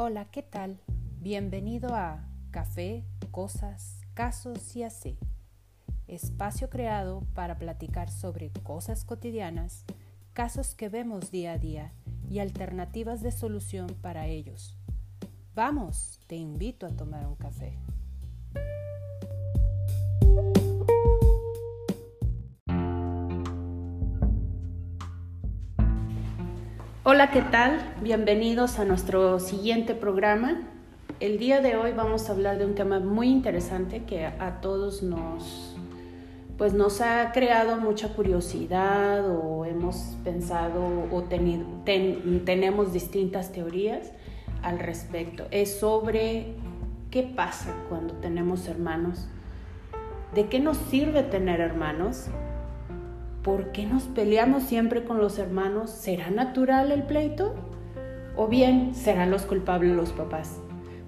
Hola, ¿qué tal? Bienvenido a Café, Cosas, Casos y así. Espacio creado para platicar sobre cosas cotidianas, casos que vemos día a día y alternativas de solución para ellos. Vamos, te invito a tomar un café. Hola, ¿qué tal? Bienvenidos a nuestro siguiente programa. El día de hoy vamos a hablar de un tema muy interesante que a todos nos, pues nos ha creado mucha curiosidad o hemos pensado o tenido, tenemos distintas teorías al respecto. Es sobre qué pasa cuando tenemos hermanos, de qué nos sirve tener hermanos ¿por qué nos peleamos siempre con los hermanos? ¿Será natural el pleito? ¿O bien serán los culpables los papás?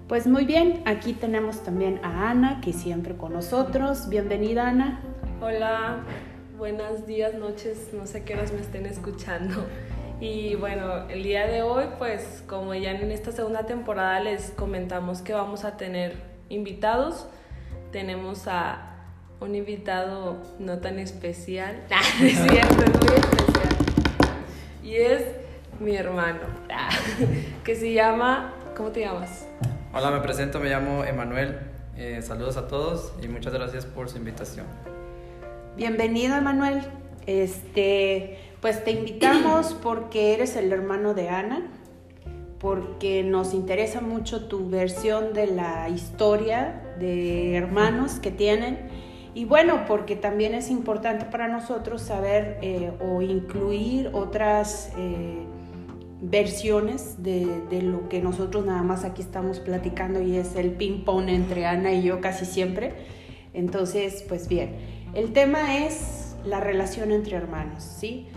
Pues muy bien, aquí tenemos también a Ana, que siempre con nosotros. Bienvenida, Ana. Hola, buenos días, noches, no sé qué horas me estén escuchando. Y bueno, el día de hoy, pues como ya en esta segunda temporada les comentamos que vamos a tener invitados, tenemos a un invitado no tan especial. Ah, es cierto, es muy especial. Y es mi hermano, ah, que se llama, ¿cómo te llamas? Hola, me presento, me llamo Emanuel. Eh, saludos a todos y muchas gracias por su invitación. Bienvenido, Emanuel. Este, pues te invitamos porque eres el hermano de Ana, porque nos interesa mucho tu versión de la historia de hermanos que tienen y bueno, porque también es importante para nosotros saber eh, o incluir otras eh, versiones de, de, lo que nosotros nada más aquí estamos platicando y es el ping-pong entre Ana y yo casi siempre. Entonces, pues bien, el tema es la relación entre hermanos, ¿sí?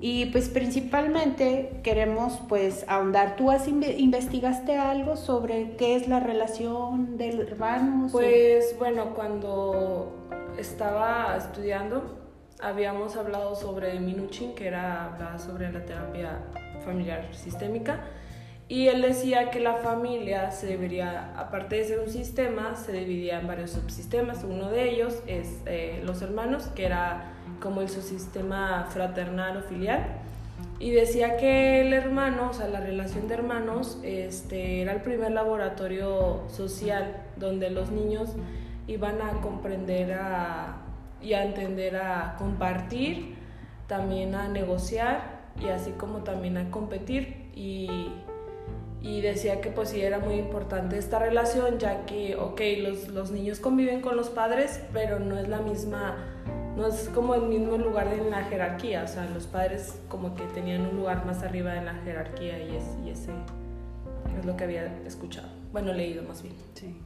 Y pues principalmente queremos pues ahondar. ¿Tú has investigaste algo sobre qué es la relación de hermanos? Pues bueno, cuando estaba estudiando, habíamos hablado sobre Minuchin, que era hablaba sobre la terapia familiar sistémica, y él decía que la familia se debería, aparte de ser un sistema, se dividía en varios subsistemas. Uno de ellos es eh, los hermanos, que era como el subsistema fraternal o filial. Y decía que el hermano, o sea, la relación de hermanos, este, era el primer laboratorio social donde los niños y van a comprender a, y a entender a compartir, también a negociar y así como también a competir y, y decía que pues sí era muy importante esta relación ya que, ok, los, los niños conviven con los padres, pero no es la misma, no es como el mismo lugar en la jerarquía, o sea, los padres como que tenían un lugar más arriba en la jerarquía y, es, y ese es lo que había escuchado, bueno, leído más bien. Sí.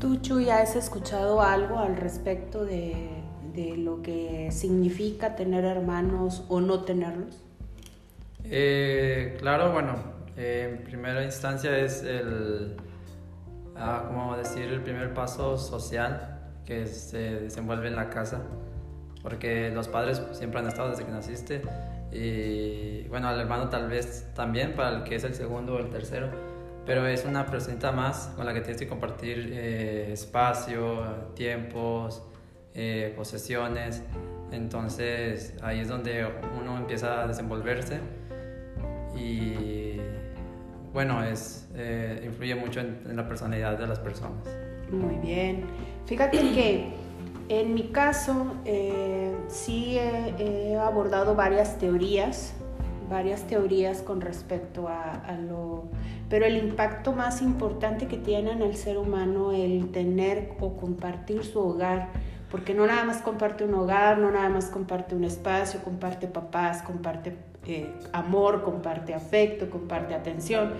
¿Tú, Chuy, has escuchado algo al respecto de, lo que significa tener hermanos o no tenerlos? Eh, claro, bueno, en primera instancia es el, ah, ¿cómo decir?, el primer paso social que se desenvuelve en la casa, porque los padres siempre han estado desde que naciste y bueno, al hermano tal vez también, para el que es el segundo o el tercero pero es una persona más con la que tienes que compartir eh, espacio, tiempos, eh, posesiones. Entonces ahí es donde uno empieza a desenvolverse y bueno, es, eh, influye mucho en, la personalidad de las personas. Muy bien. Fíjate que en mi caso sí he, abordado varias teorías, varias teorías con respecto a, a lo pero el impacto más importante que tiene en el ser humano el tener o compartir su hogar, porque no nada más comparte un hogar, no nada más comparte un espacio, comparte papás, comparte eh, amor, comparte afecto, comparte atención,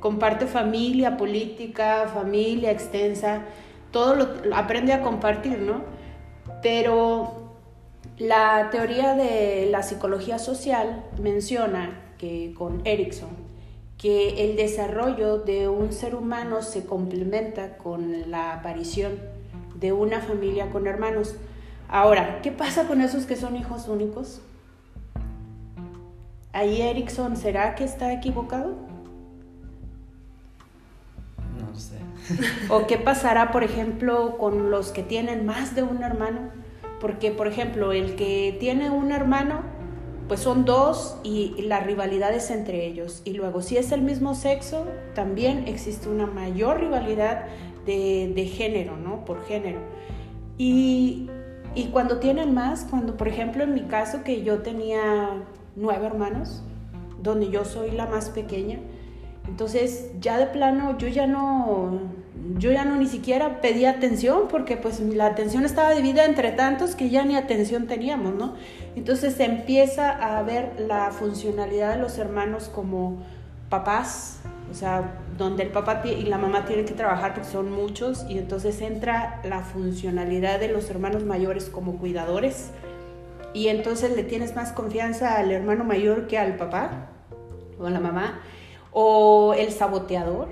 comparte familia, política, familia extensa, todo lo aprende a compartir, ¿no? Pero la teoría de la psicología social menciona que con Erickson que el desarrollo de un ser humano se complementa con la aparición de una familia con hermanos. Ahora, ¿qué pasa con esos que son hijos únicos? Ahí Erickson, ¿será que está equivocado? ¿O qué pasará, por ejemplo, con los que tienen más de un hermano? Porque, por ejemplo, el que tiene un hermano, pues son dos y la rivalidad es entre ellos. Y luego, si es el mismo sexo, también existe una mayor rivalidad de, de género, ¿no? Por género. Y, y cuando tienen más, cuando, por ejemplo, en mi caso, que yo tenía nueve hermanos, donde yo soy la más pequeña, entonces ya de plano yo ya no, yo ya no ni siquiera pedía atención porque pues la atención estaba dividida entre tantos que ya ni atención teníamos, ¿no? Entonces se empieza a ver la funcionalidad de los hermanos como papás, o sea, donde el papá y la mamá tienen que trabajar porque son muchos y entonces entra la funcionalidad de los hermanos mayores como cuidadores y entonces le tienes más confianza al hermano mayor que al papá o a la mamá o el saboteador.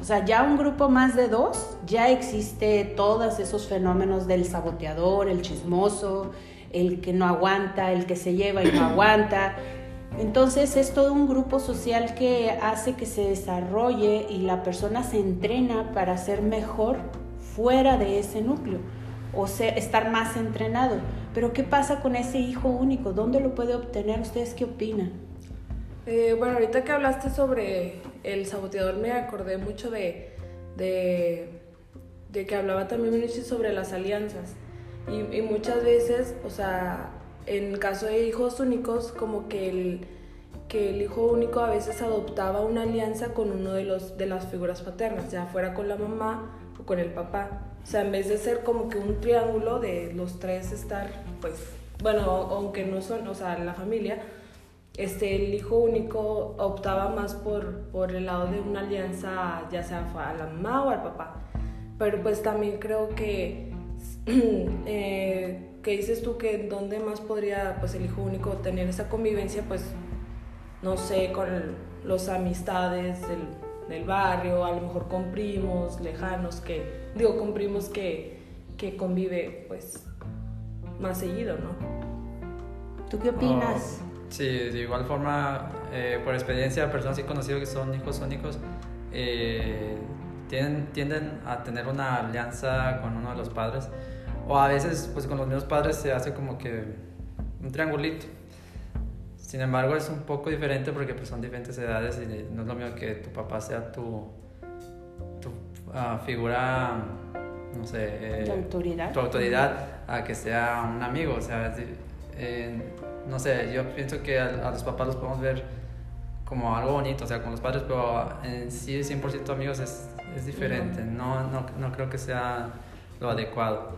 O sea, ya un grupo más de dos, ya existe todos esos fenómenos del saboteador, el chismoso, el que no aguanta, el que se lleva y no aguanta. Entonces es todo un grupo social que hace que se desarrolle y la persona se entrena para ser mejor fuera de ese núcleo o ser, estar más entrenado. Pero ¿qué pasa con ese hijo único? ¿Dónde lo puede obtener? ¿Ustedes qué opinan? Eh, bueno, ahorita que hablaste sobre el saboteador me acordé mucho de, de, que hablaba también sobre las alianzas. Y, muchas veces, o sea, en caso de hijos únicos, como que el, que el hijo único a veces adoptaba una alianza con uno de, los, de las figuras paternas, ya fuera con la mamá o con el papá. O sea, en vez de ser como que un triángulo de los tres estar, pues, bueno, aunque no son, o sea, la familia, este, el hijo único optaba más por, por el lado de una alianza, ya sea a la mamá o al papá. Pero pues también creo que, eh, que dices tú que dónde más podría pues el hijo único tener esa convivencia, pues no sé, con los amistades del, del barrio, a lo mejor con primos lejanos que, digo, con primos que, que convive pues más seguido, ¿no? ¿Tú qué opinas? Oh, Sí, de igual forma, eh, por experiencia, personas que he conocido que son hijos únicos eh, tienden, tienden a tener una alianza con uno de los padres o a veces pues con los mismos padres se hace como que un triangulito. Sin embargo es un poco diferente porque pues son diferentes edades y no es lo mismo que tu papá sea tu, tu ah, figura, no sé, eh, autoridad? tu autoridad a que sea un amigo, o sea, no sé, yo pienso que a, los papás los podemos ver como algo bonito, o sea, con los padres, pero en sí 100% amigos es, es diferente, no, no, no, creo que sea lo adecuado.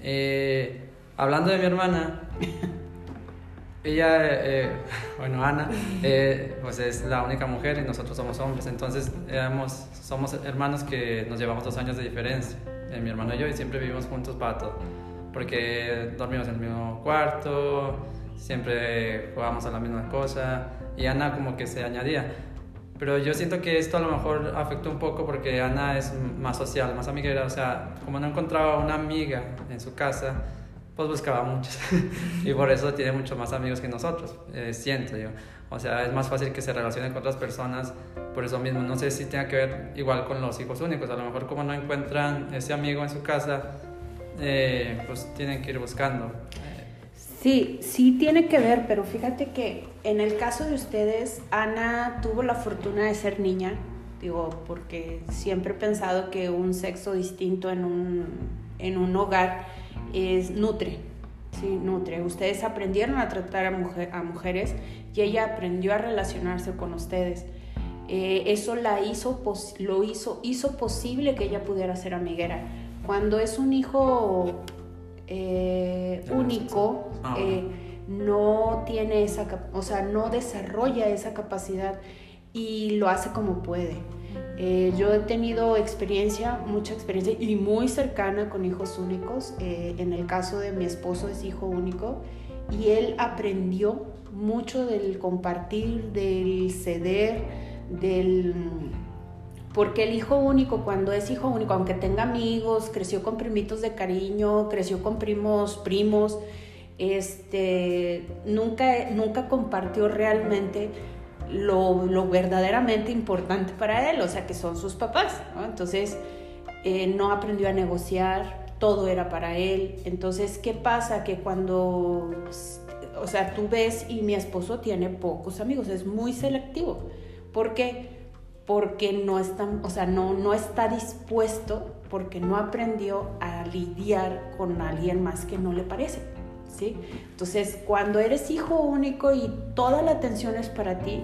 Eh, hablando de mi hermana, ella, eh, bueno, Ana, eh, pues es la única mujer y nosotros somos hombres, entonces éramos, somos hermanos que nos llevamos dos años de diferencia, mi hermano y yo, y siempre vivimos juntos para todo, porque dormimos en el mismo cuarto, siempre jugábamos a la misma cosa y Ana como que se añadía. Pero yo siento que esto a lo mejor afectó un poco porque Ana es más social, más amiguera, o sea, como no encontraba una amiga en su casa, pues buscaba muchos y por eso tiene mucho más amigos que nosotros, eh, siento yo. O sea, es más fácil que se relacione con otras personas por eso mismo. No sé si tenga que ver igual con los hijos únicos, a lo mejor como no encuentran ese amigo en su casa, eh, pues tienen que ir buscando. Sí, sí tiene que ver, pero fíjate que en el caso de ustedes, Ana tuvo la fortuna de ser niña, digo, porque siempre he pensado que un sexo distinto en un, en un hogar es nutre, sí, nutre. Ustedes aprendieron a tratar a, mujer, a mujeres y ella aprendió a relacionarse con ustedes. Eh, eso la hizo, lo hizo, hizo posible que ella pudiera ser amiguera. Cuando es un hijo eh, único ah, eh, no tiene esa, o sea, no desarrolla esa capacidad y lo hace como puede. Eh, yo he tenido experiencia, mucha experiencia y muy cercana con hijos únicos. en el caso de mi esposo es hijo único y él aprendió mucho del compartir, del ceder, del porque el hijo único, cuando es hijo único, aunque tenga amigos, creció con primitos de cariño, creció con primos, primos, este, nunca, nunca compartió realmente lo, lo, verdaderamente importante para él, o sea, que son sus papás. Entonces, eh, no aprendió a negociar, todo era para él. Entonces, ¿qué pasa? Que cuando, o sea, tú ves y mi esposo tiene pocos amigos, es muy selectivo. ¿Por qué? Porque no está, o sea, no, no está dispuesto, porque no aprendió a lidiar con alguien más que no le parece. ¿sí? Entonces, cuando eres hijo único y toda la atención es para ti,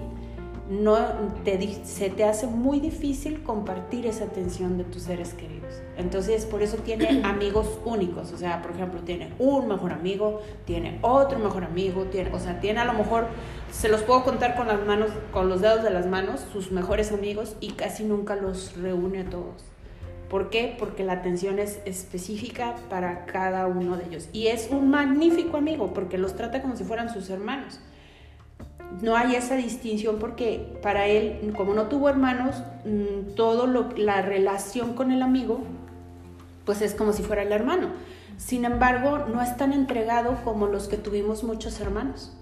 no te, se te hace muy difícil compartir esa atención de tus seres queridos. Entonces, por eso tiene amigos únicos. O sea, por ejemplo, tiene un mejor amigo, tiene otro mejor amigo, tiene, o sea, tiene a lo mejor, se los puedo contar con las manos, con los dedos de las manos, sus mejores amigos y casi nunca los reúne a todos. ¿Por qué? Porque la atención es específica para cada uno de ellos. Y es un magnífico amigo porque los trata como si fueran sus hermanos. No hay esa distinción porque para él, como no tuvo hermanos, mm, todo lo, la relación con el amigo, pues es como si fuera el hermano. Sin embargo, no es tan entregado como los que tuvimos muchos hermanos.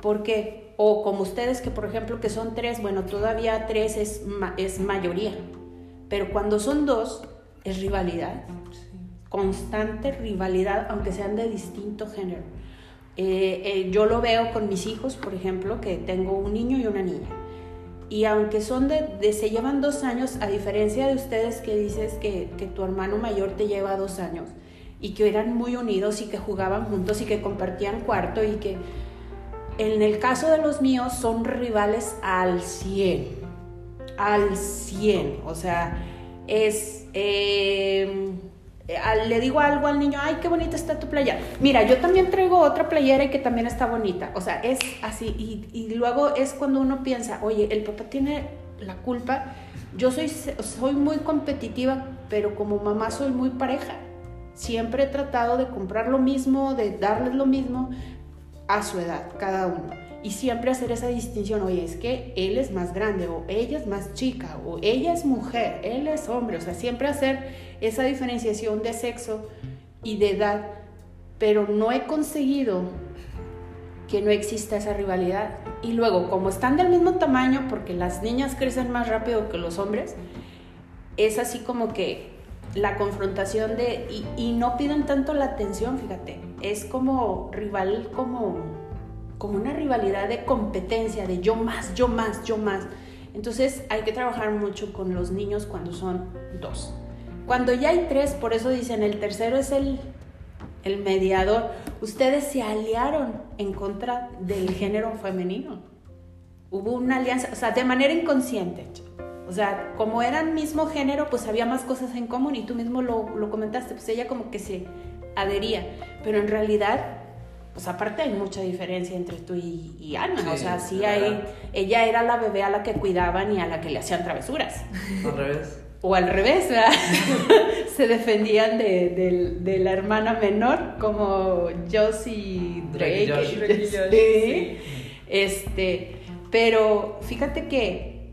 ¿Por qué? O como ustedes que, por ejemplo, que son tres, bueno, todavía tres es, es mayoría pero cuando son dos, es rivalidad. Constante rivalidad, aunque sean de distinto género. Eh, eh, yo lo veo con mis hijos, por ejemplo, que tengo un niño y una niña. Y aunque son de, se llevan dos años, a diferencia de ustedes que dices que, que tu hermano mayor te lleva dos años y que eran muy unidos y que jugaban juntos y que compartían cuarto y que en el caso de los míos son rivales al 100 al 100. O sea, es... Eh, le digo algo al niño, ay, qué bonita está tu playa. Mira, yo también traigo otra playera y que también está bonita. O sea, es así. Y, y luego es cuando uno piensa, oye, el papá tiene la culpa. Yo soy, soy muy competitiva, pero como mamá soy muy pareja. Siempre he tratado de comprar lo mismo, de darles lo mismo a su edad, cada uno y siempre hacer esa distinción, oye, es que él es más grande o ella es más chica o ella es mujer, él es hombre, o sea, siempre hacer esa diferenciación de sexo y de edad, pero no he conseguido que no exista esa rivalidad. Y luego, como están del mismo tamaño, porque las niñas crecen más rápido que los hombres, es así como que la confrontación de, y, y no piden tanto la atención, fíjate, es como rival, como como una rivalidad de competencia, de yo más, yo más, yo más. Entonces hay que trabajar mucho con los niños cuando son dos. Cuando ya hay tres, por eso dicen, el tercero es el, el mediador. Ustedes se aliaron en contra del género femenino. Hubo una alianza, o sea, de manera inconsciente. O sea, como eran mismo género, pues había más cosas en común y tú mismo lo, lo comentaste, pues ella como que se adhería. Pero en realidad pues aparte hay mucha diferencia entre tú y, y Ana, o sea, sí hay, ella era la bebé a la que cuidaban y a la que le hacían travesuras. Al revés. O al revés, ¿verdad? Se defendían de, de, la hermana menor, como Josie Drake. Drake, sí. Este, pero fíjate que,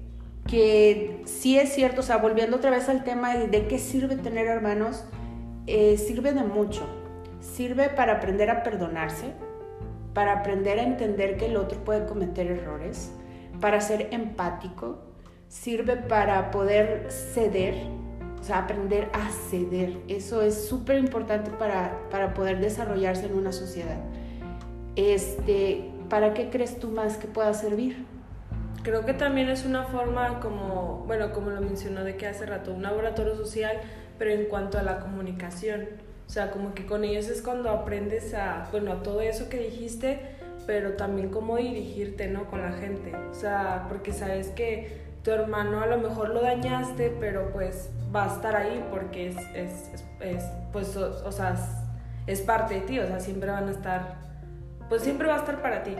que sí es cierto, o sea, volviendo otra vez al tema de, qué sirve tener hermanos, eh, sirve de mucho Sirve para aprender a perdonarse, para aprender a entender que el otro puede cometer errores, para ser empático, sirve para poder ceder, o sea, aprender a ceder. Eso es súper importante para, para poder desarrollarse en una sociedad. Este, ¿Para qué crees tú más que pueda servir? Creo que también es una forma como, bueno, como lo mencionó de que hace rato, un laboratorio social, pero en cuanto a la comunicación o sea, como que con ellos es cuando aprendes a, bueno, a todo eso que dijiste, pero también cómo dirigirte, ¿no? Con la gente. O sea, porque sabes que tu hermano a lo mejor lo dañaste, pero pues va a estar ahí porque es, es, es, pues, o, sea, es parte de ti, o sea, siempre van a estar, pues siempre va a estar para ti.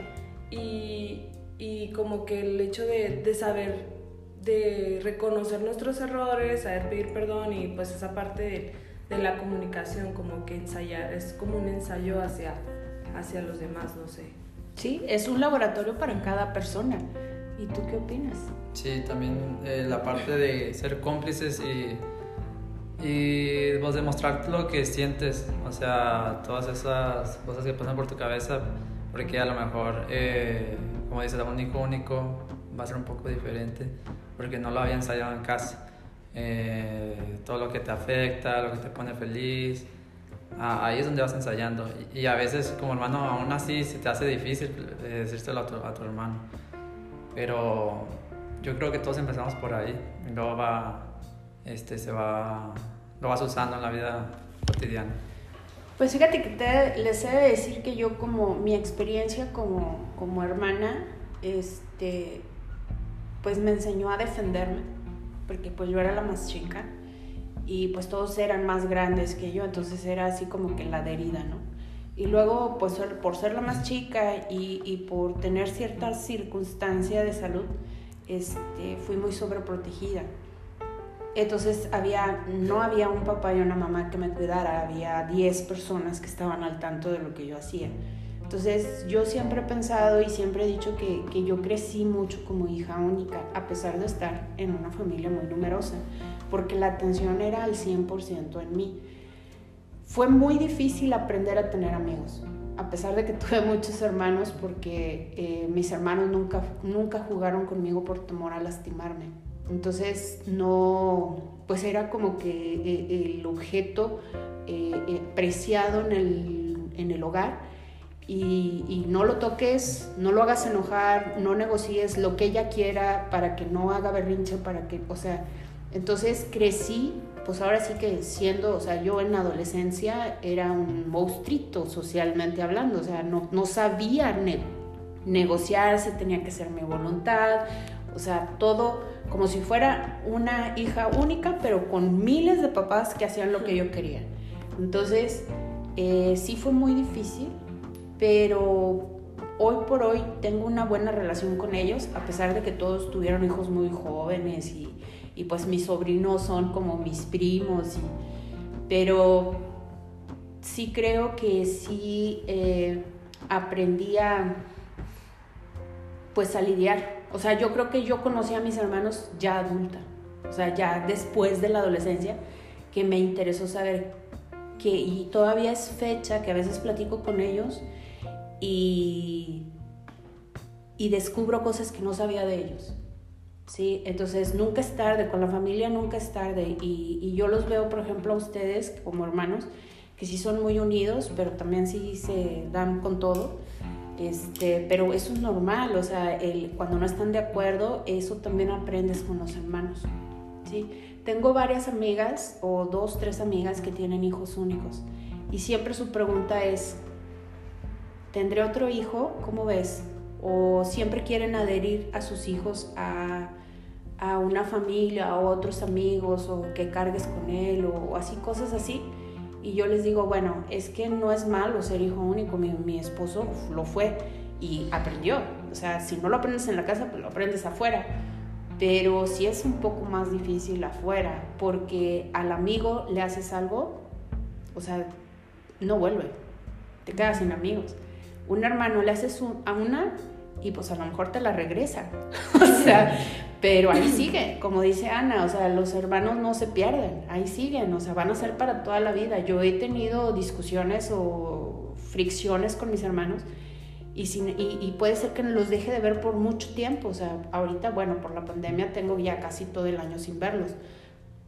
Y, y como que el hecho de, de saber, de reconocer nuestros errores, saber pedir perdón y pues esa parte de de la comunicación, como que ensayar, es como un ensayo hacia, hacia los demás, no sé. Sí, es un laboratorio para cada persona. ¿Y tú qué opinas? Sí, también eh, la parte de ser cómplices y, y pues, demostrar lo que sientes, o sea, todas esas cosas que pasan por tu cabeza, porque a lo mejor, eh, como dices, un hijo único, va a ser un poco diferente porque no lo había ensayado en casa. Eh, todo lo que te afecta, lo que te pone feliz, ah, ahí es donde vas ensayando. Y, a veces como hermano aún así se te hace difícil eh, decírselo a tu, a tu hermano. Pero yo creo que todos empezamos por ahí. Y luego va, este, se va, lo vas usando en la vida cotidiana. Pues fíjate que te, les he de decir que yo como mi experiencia como, como hermana, este, pues me enseñó a defenderme, porque pues yo era la más chica y pues todos eran más grandes que yo, entonces era así como que la herida, ¿no? Y luego, pues por ser la más chica y, y por tener cierta circunstancia de salud, este, fui muy sobreprotegida. Entonces había, no había un papá y una mamá que me cuidara, había 10 personas que estaban al tanto de lo que yo hacía. Entonces yo siempre he pensado y siempre he dicho que, que yo crecí mucho como hija única, a pesar de estar en una familia muy numerosa, porque la atención era al 100% en mí. Fue muy difícil aprender a tener amigos, a pesar de que tuve muchos hermanos, porque eh, mis hermanos nunca, nunca jugaron conmigo por temor a lastimarme. Entonces no, pues era como que eh, el objeto eh, preciado en el, en el hogar y, y, no lo toques, no lo hagas enojar, no negocies lo que ella quiera para que no haga berrinche, para que, o sea, entonces crecí pues ahora sí que siendo, o sea, yo en la adolescencia era un monstruito socialmente hablando, o sea, no, no sabía negociar, se tenía que hacer mi voluntad, o sea, todo como si fuera una hija única, pero con miles de papás que hacían lo que yo quería. Entonces, eh, sí fue muy difícil, pero hoy por hoy tengo una buena relación con ellos, a pesar de que todos tuvieron hijos muy jóvenes y y pues mis sobrinos son como mis primos, pero sí creo que sí eh, aprendí a pues a lidiar. O sea, yo creo que yo conocí a mis hermanos ya adulta, o sea, ya después de la adolescencia, que me interesó saber que, y todavía es fecha que a veces platico con ellos y, y descubro cosas que no sabía de ellos. ¿sí? Entonces nunca es tarde, con la familia nunca es tarde y, y, yo los veo, por ejemplo, a ustedes como hermanos, que sí son muy unidos, pero también sí se dan con todo. Este, pero eso es normal, o sea, el, cuando no están de acuerdo, eso también aprendes con los hermanos. ¿sí? Tengo varias amigas, o dos, tres amigas que tienen hijos únicos, y siempre su pregunta es, ¿tendré otro hijo? ¿Cómo ves? O siempre quieren adherir a sus hijos a una familia, o otros amigos, o que cargues con él, o, así, cosas así. Y yo les digo, bueno, es que no es malo ser hijo único, mi, mi esposo lo fue y aprendió. O sea, si no lo aprendes en la casa, pues lo aprendes afuera. Pero sí es un poco más difícil afuera, porque al amigo le haces algo, o sea, no vuelve, te quedas sin amigos. Un hermano le haces a una y pues a lo mejor te la regresa. o sea, pero ahí sigue, como dice Ana, o sea, los hermanos no se pierden, ahí siguen, o sea, van a ser para toda la vida. Yo he tenido discusiones o fricciones con mis hermanos y, y, puede ser que los deje de ver por mucho tiempo, o sea, ahorita, bueno, por la pandemia tengo ya casi todo el año sin verlos,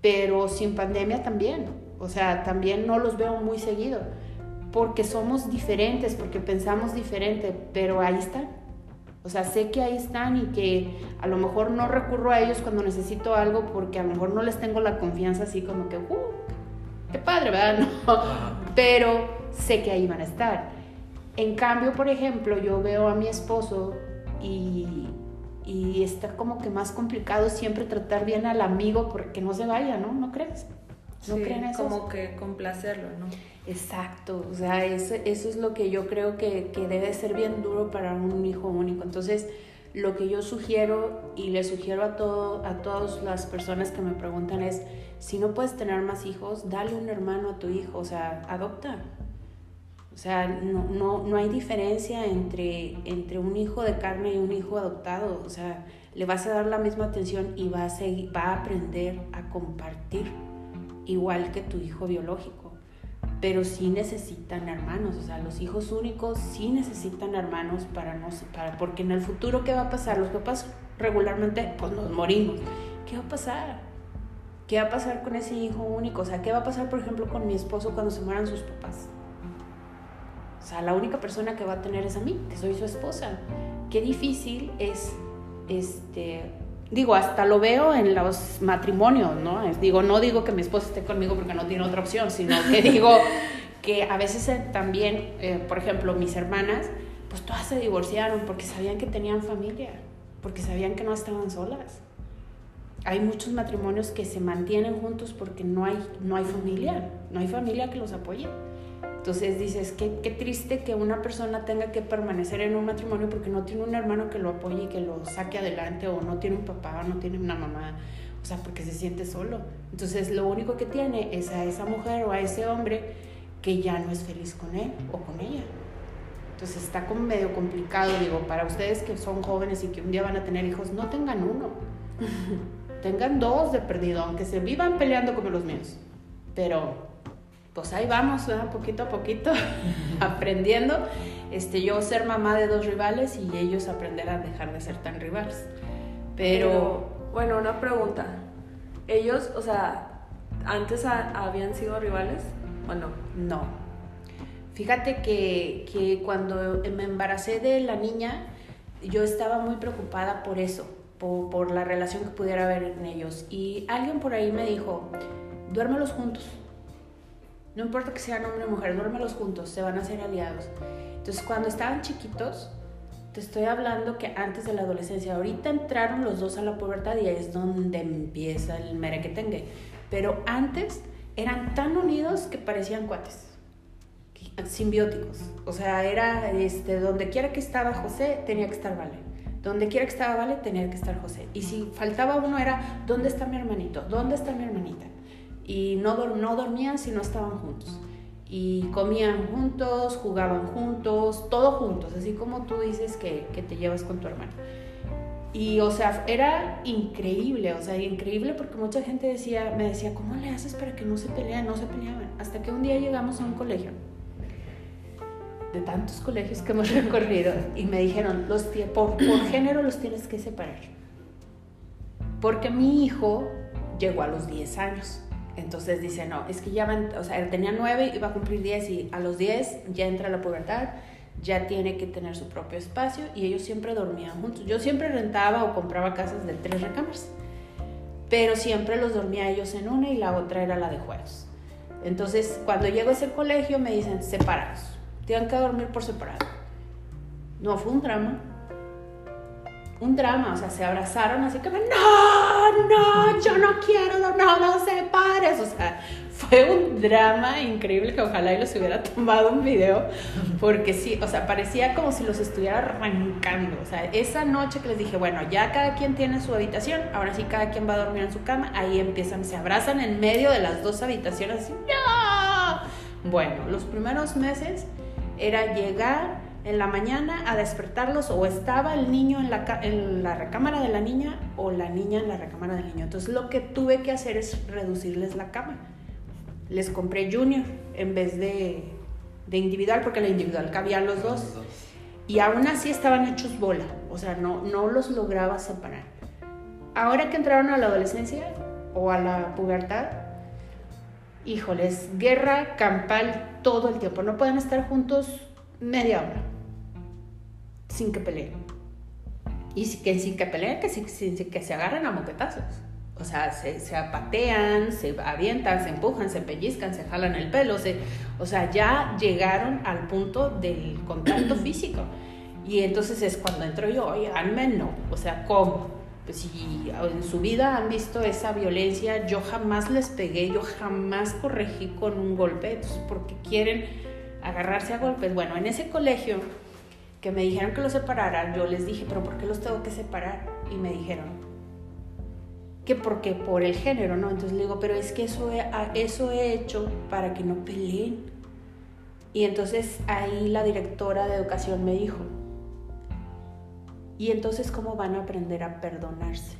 pero sin pandemia también, o sea, también no los veo muy seguido, porque somos diferentes, porque pensamos diferente, pero ahí están o sea, sé que ahí están y que a lo mejor no recurro a ellos cuando necesito algo porque a lo mejor no les tengo la confianza así como que, uh, qué padre, ¿verdad? No. Pero sé que ahí van a estar. En cambio, por ejemplo, yo veo a mi esposo y, y está como que más complicado siempre tratar bien al amigo porque no se vaya, ¿no? ¿No crees? ¿No creen eso? Como que complacerlo, ¿no? Exacto, o sea, eso, es lo que yo creo que, que, debe ser bien duro para un hijo único. Entonces, lo que yo sugiero y le sugiero a, todo, a todas las personas que me preguntan es, si no puedes tener más hijos, dale un hermano a tu hijo, o sea, adopta. O sea, no, no, no hay diferencia entre, entre un hijo de carne y un hijo adoptado. O sea, le vas a dar la misma atención y va a, seguir, va a aprender a compartir, igual que tu hijo biológico pero sí necesitan hermanos, o sea, los hijos únicos sí necesitan hermanos para no para porque en el futuro qué va a pasar? Los papás regularmente pues nos morimos. ¿Qué va a pasar? ¿Qué va a pasar con ese hijo único? O sea, ¿qué va a pasar, por ejemplo, con mi esposo cuando se mueran sus papás? O sea, la única persona que va a tener es a mí, que soy su esposa. Qué difícil es, este, digo, hasta lo veo en los matrimonios, ¿no? Digo, no digo que mi esposo esté conmigo porque no tiene otra opción, sino que digo que a veces eh, también, eh, por ejemplo, mis hermanas, pues todas se divorciaron porque sabían que tenían familia, porque sabían que no estaban solas. Hay muchos matrimonios que se mantienen juntos porque no hay, no hay familia, no hay familia que los apoye. Entonces dices, qué, qué triste que una persona tenga que permanecer en un matrimonio porque no tiene un hermano que lo apoye y que lo saque adelante, o no tiene un papá, o no tiene una mamá, o sea, porque se siente solo. Entonces lo único que tiene es a esa mujer o a ese hombre que ya no es feliz con él o con ella. Entonces está como medio complicado, digo, para ustedes que son jóvenes y que un día van a tener hijos, no tengan uno, tengan dos de perdido, aunque se vivan peleando como los míos. Pero pues ahí vamos, poquito a poquito, aprendiendo. Este, yo ser mamá de dos rivales y ellos aprender a dejar de ser tan rivales. Pero, bueno, una pregunta. Ellos, o sea, antes habían sido rivales o no? No. Fíjate que, que cuando me embaracé de la niña, yo estaba muy preocupada por eso, por, por la relación que pudiera haber en ellos. Y alguien por ahí me dijo, duérmelos juntos no importa que sean hombre o mujer, duérmelos juntos, se van a hacer aliados. Entonces, cuando estaban chiquitos, te estoy hablando que antes de la adolescencia, ahorita entraron los dos a la pubertad y ahí es donde empieza el merequetengue. Pero antes eran tan unidos que parecían cuates, simbióticos. O sea, era este, donde quiera que estaba José, tenía que estar Vale. Donde quiera que estaba Vale, tenía que estar José. Y si faltaba uno era, ¿dónde está mi hermanito? ¿Dónde está mi hermanita? Y no, no dormían si no estaban juntos. Y comían juntos, jugaban juntos, todo juntos, así como tú dices que, que te llevas con tu hermano. Y, o sea, era increíble, o sea, increíble porque mucha gente decía, me decía, ¿cómo le haces para que no se pelean? No se peleaban. Hasta que un día llegamos a un colegio, de tantos colegios que hemos recorrido, y me dijeron, los por, por género los tienes que separar. Porque mi hijo llegó a los 10 años. Entonces dice, no, es que ya van, o sea, él tenía nueve, iba a cumplir diez y a los diez ya entra la pubertad, ya tiene que tener su propio espacio y ellos siempre dormían juntos. Yo siempre rentaba o compraba casas de tres recámaras, pero siempre los dormía ellos en una y la otra era la de juegos. Entonces, cuando llego a ese colegio me dicen, separados, tienen que dormir por separado. No fue un drama, un drama, o sea, se abrazaron así que, no, no, yo no quiero, no, no, no o sea, fue un drama increíble que ojalá y los hubiera tomado un video, porque sí, o sea, parecía como si los estuviera arrancando, o sea, esa noche que les dije, bueno, ya cada quien tiene su habitación, ahora sí cada quien va a dormir en su cama, ahí empiezan, se abrazan en medio de las dos habitaciones, así, no, bueno, los primeros meses era llegar, en la mañana a despertarlos o estaba el niño en la, en la recámara de la niña o la niña en la recámara del niño. Entonces lo que tuve que hacer es reducirles la cama. Les compré junior en vez de, de individual porque la individual cabían los dos. Y aún así estaban hechos bola, o sea, no, no los lograba separar. Ahora que entraron a la adolescencia o a la pubertad, híjoles, guerra campal todo el tiempo. No pueden estar juntos media hora sin que peleen. Y que sin que peleen, que, sin, que se agarren a moquetazos. O sea, se, se, apatean, se avientan, se empujan, se pellizcan, se jalan el pelo. Se, o sea, ya llegaron al punto del contacto físico. Y entonces es cuando entro yo, oye, hazme no. O sea, ¿cómo? Pues si en su vida han visto esa violencia, yo jamás les pegué, yo jamás corregí con un golpe, porque quieren agarrarse a golpes. Bueno, en ese colegio que me dijeron que los separaran, yo les dije, pero ¿por qué los tengo que separar? Y me dijeron que porque por el género, ¿no? Entonces le digo, pero es que eso he, eso he hecho para que no peleen. Y entonces ahí la directora de educación me dijo, ¿y entonces cómo van a aprender a perdonarse?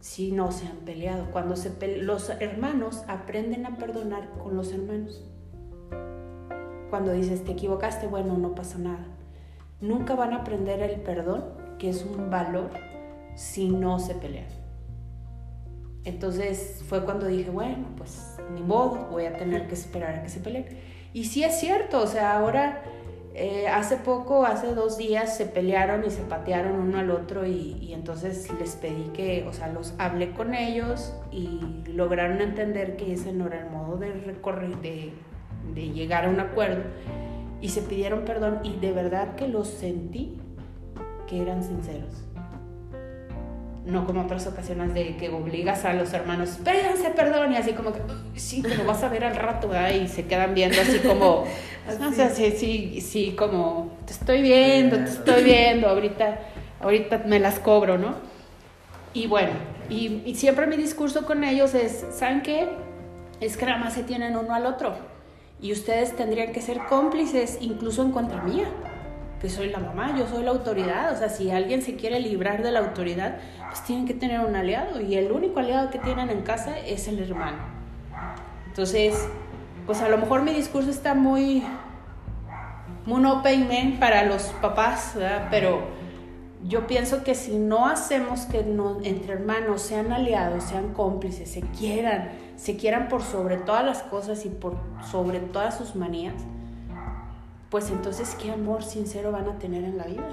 Si no se han peleado. Cuando los hermanos aprenden a perdonar con los hermanos cuando dices te equivocaste, bueno, no pasa nada. Nunca van a aprender el perdón que es un valor si no se pelean. Entonces fue cuando dije, bueno, pues ni modo, voy a tener que esperar a que se peleen. Y sí es cierto, o sea, ahora, eh, hace poco, hace dos días, se pelearon y se patearon uno al otro y, entonces les pedí que, o sea, los hablé con ellos y lograron entender que ese no era el modo de recorrer, de, de llegar a un acuerdo y se pidieron perdón y de verdad que los sentí que eran sinceros no como otras ocasiones de que obligas a los hermanos, péganse perdón, y así como que, sí, pero vas a ver al rato, ¿verdad? Y se quedan viendo así como, o sea, sí, sí, sí, como, te estoy viendo, te estoy viendo, ahorita, ahorita me las cobro, ¿no? Y bueno, y, y siempre mi discurso con ellos es, ¿saben qué? Es que nada más se tienen uno al otro. Y ustedes tendrían que ser cómplices incluso en contra mía. Que soy la mamá, yo soy la autoridad, o sea, si alguien se quiere librar de la autoridad, pues tienen que tener un aliado. Y el único aliado que tienen en casa es el hermano. Entonces, pues a lo mejor mi discurso está muy, muy open para los papás, pero yo pienso que si no hacemos que entre hermanos sean aliados, sean cómplices, se quieran, se quieran por sobre todas las cosas y por sobre todas sus manías, pues entonces qué amor sincero van a tener en la vida.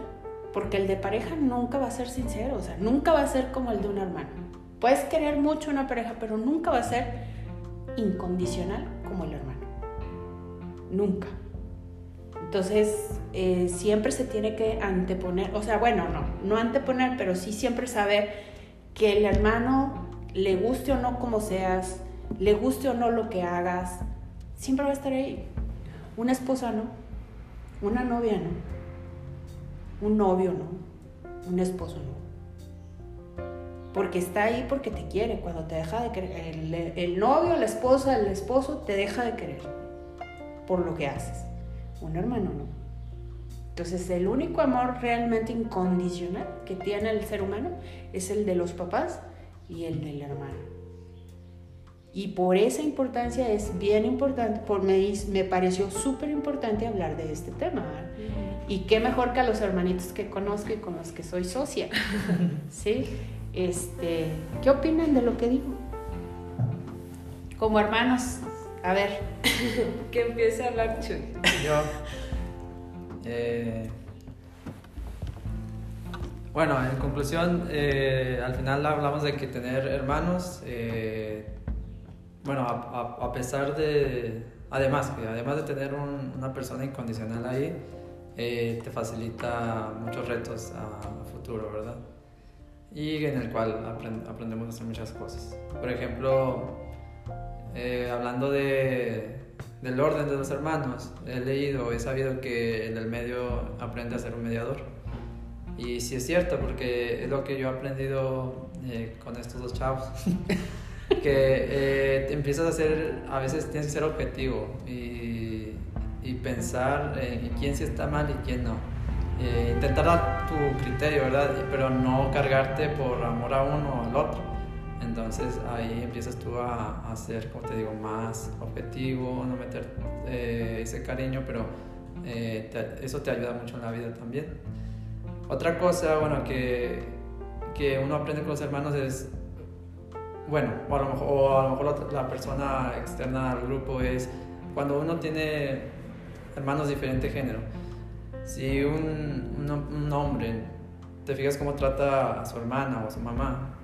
Porque el de pareja nunca va a ser sincero, o sea, nunca va a ser como el de un hermano. Puedes querer mucho a una pareja, pero nunca va a ser incondicional como el hermano. Nunca. Entonces, eh, siempre se tiene que anteponer, o sea, bueno, no, no anteponer, pero sí siempre saber que el hermano, le guste o no como seas, le guste o no lo que hagas, siempre va a estar ahí. Una esposa no. Una novia no. Un novio no. Un esposo no. Porque está ahí porque te quiere. Cuando te deja de querer. El, novio, la esposa, el esposo te deja de querer. Por lo que haces. Un hermano no. Entonces el único amor realmente incondicional que tiene el ser humano es el de los papás y el del hermano. Y por esa importancia es bien importante, por me, me pareció súper importante hablar de este tema. Y qué mejor que a los hermanitos que conozco y con los que soy socia. ¿Sí? Este, ¿Qué opinan de lo que digo? Como hermanos, a ver. que empiece a hablar Chuy. Yo. Eh, bueno, en conclusión, eh, al final hablamos de que tener hermanos eh, bueno, a, pesar de, además, además de tener una persona incondicional ahí, eh, te facilita muchos retos a, futuro, ¿verdad? Y en el cual aprendemos a hacer muchas cosas. Por ejemplo, eh, hablando de, del orden de los hermanos, he leído, he sabido que el del medio aprende a ser un mediador. Y sí es cierto, porque es lo que yo he aprendido eh, con estos dos chavos. que eh, te empiezas a hacer, a veces tienes que ser objetivo y, y pensar en quién sí está mal y quién no. Eh, intentar dar tu criterio, ¿verdad? Pero no cargarte por amor a uno o al otro. Entonces ahí empiezas tú a, a ser, como te digo, más objetivo, no meter eh, ese cariño, pero eso te ayuda mucho en la vida también. Otra cosa, bueno, que, que uno aprende con los hermanos es bueno, o a lo mejor, la, persona externa al grupo es cuando uno tiene hermanos de diferente género. Si un, un, hombre, te fijas cómo trata a su hermana o a su mamá,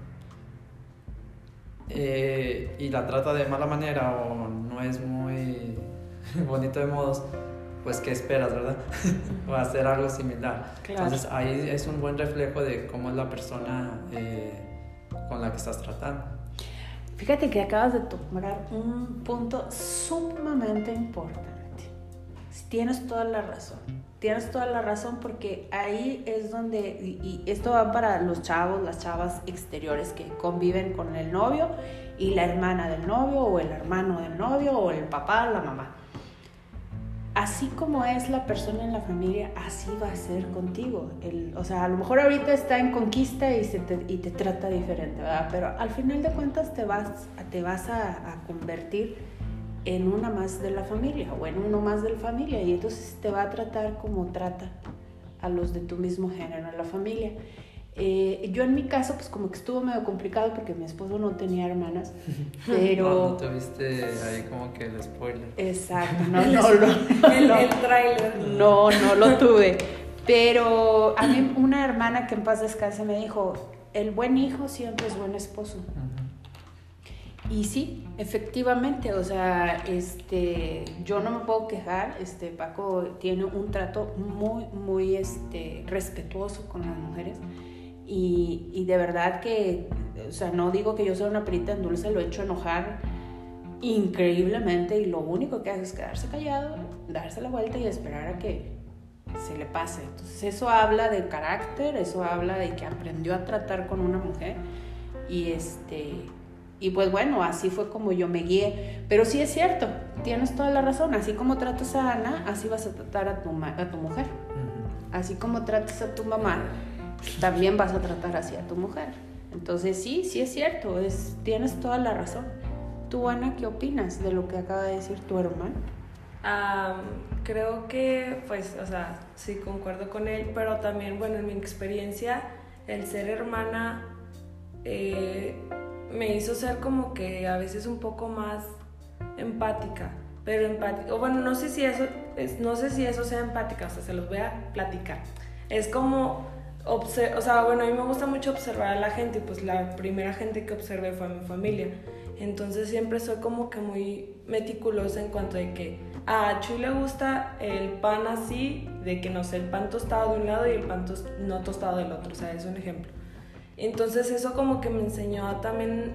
eh, y la trata de mala manera o no es muy bonito de modos, pues ¿qué esperas, verdad? va a hacer algo similar. Entonces ahí es un buen reflejo de cómo es la persona eh, con la que estás tratando. Fíjate que acabas de tomar un punto sumamente importante. Tienes toda la razón. Tienes toda la razón porque ahí es donde, y esto va para los chavos, las chavas exteriores que conviven con el novio y la hermana del novio o el hermano del novio o el papá, la mamá así como es la persona en la familia, así va a ser contigo. o sea, a lo mejor ahorita está en conquista y, te, trata diferente, ¿verdad? Pero al final de cuentas te vas, vas a, convertir en una más de la familia o en uno más de la familia y entonces te va a tratar como trata a los de tu mismo género en la familia. Eh, yo en mi caso, pues como que estuvo medio complicado porque mi esposo no tenía hermanas, pero... No, no tuviste ahí como que el spoiler. Exacto, no, no, lo, El, no, el tráiler. no, no lo tuve. Pero a mí una hermana que en paz descanse me dijo, el buen hijo siempre es buen esposo. Ujú. Y sí, efectivamente, o sea, este, yo no me puedo quejar, este, Paco tiene un trato muy, muy, este, respetuoso con las mujeres y, y de verdad que, o sea, no digo que yo sea una perita en dulce, lo he hecho enojar increíblemente y lo único que hace es quedarse callado, darse la vuelta y esperar a que se le pase. Entonces eso habla de carácter, eso habla de que aprendió a tratar con una mujer y este y pues bueno, así fue como yo me guié. Pero sí es cierto, tienes toda la razón. Así como tratas a Ana, así vas a tratar a tu, a tu mujer. Así como tratas a tu mamá, también vas a tratar así a tu mujer. Entonces sí, sí es cierto, es, tienes toda la razón. Tú, Ana, ¿qué opinas de lo que acaba de decir tu hermano? Creo que, pues, o sea, sí concuerdo con él, pero también, bueno, en mi experiencia, el ser hermana eh, me hizo ser como que a veces un poco más empática, pero empática, o bueno, no sé si eso, es- no sé si eso sea empática, o sea, se los voy a platicar. Es como, obse- o sea, bueno, a mí me gusta mucho observar a la gente, y pues la primera gente que observé fue a mi familia. Entonces siempre soy como que muy meticulosa en cuanto de que a Chuy le gusta el pan así, de que no sé, el pan tostado de un lado y el pan no tostado del otro, o sea, es un ejemplo. Entonces eso como que me enseñó también,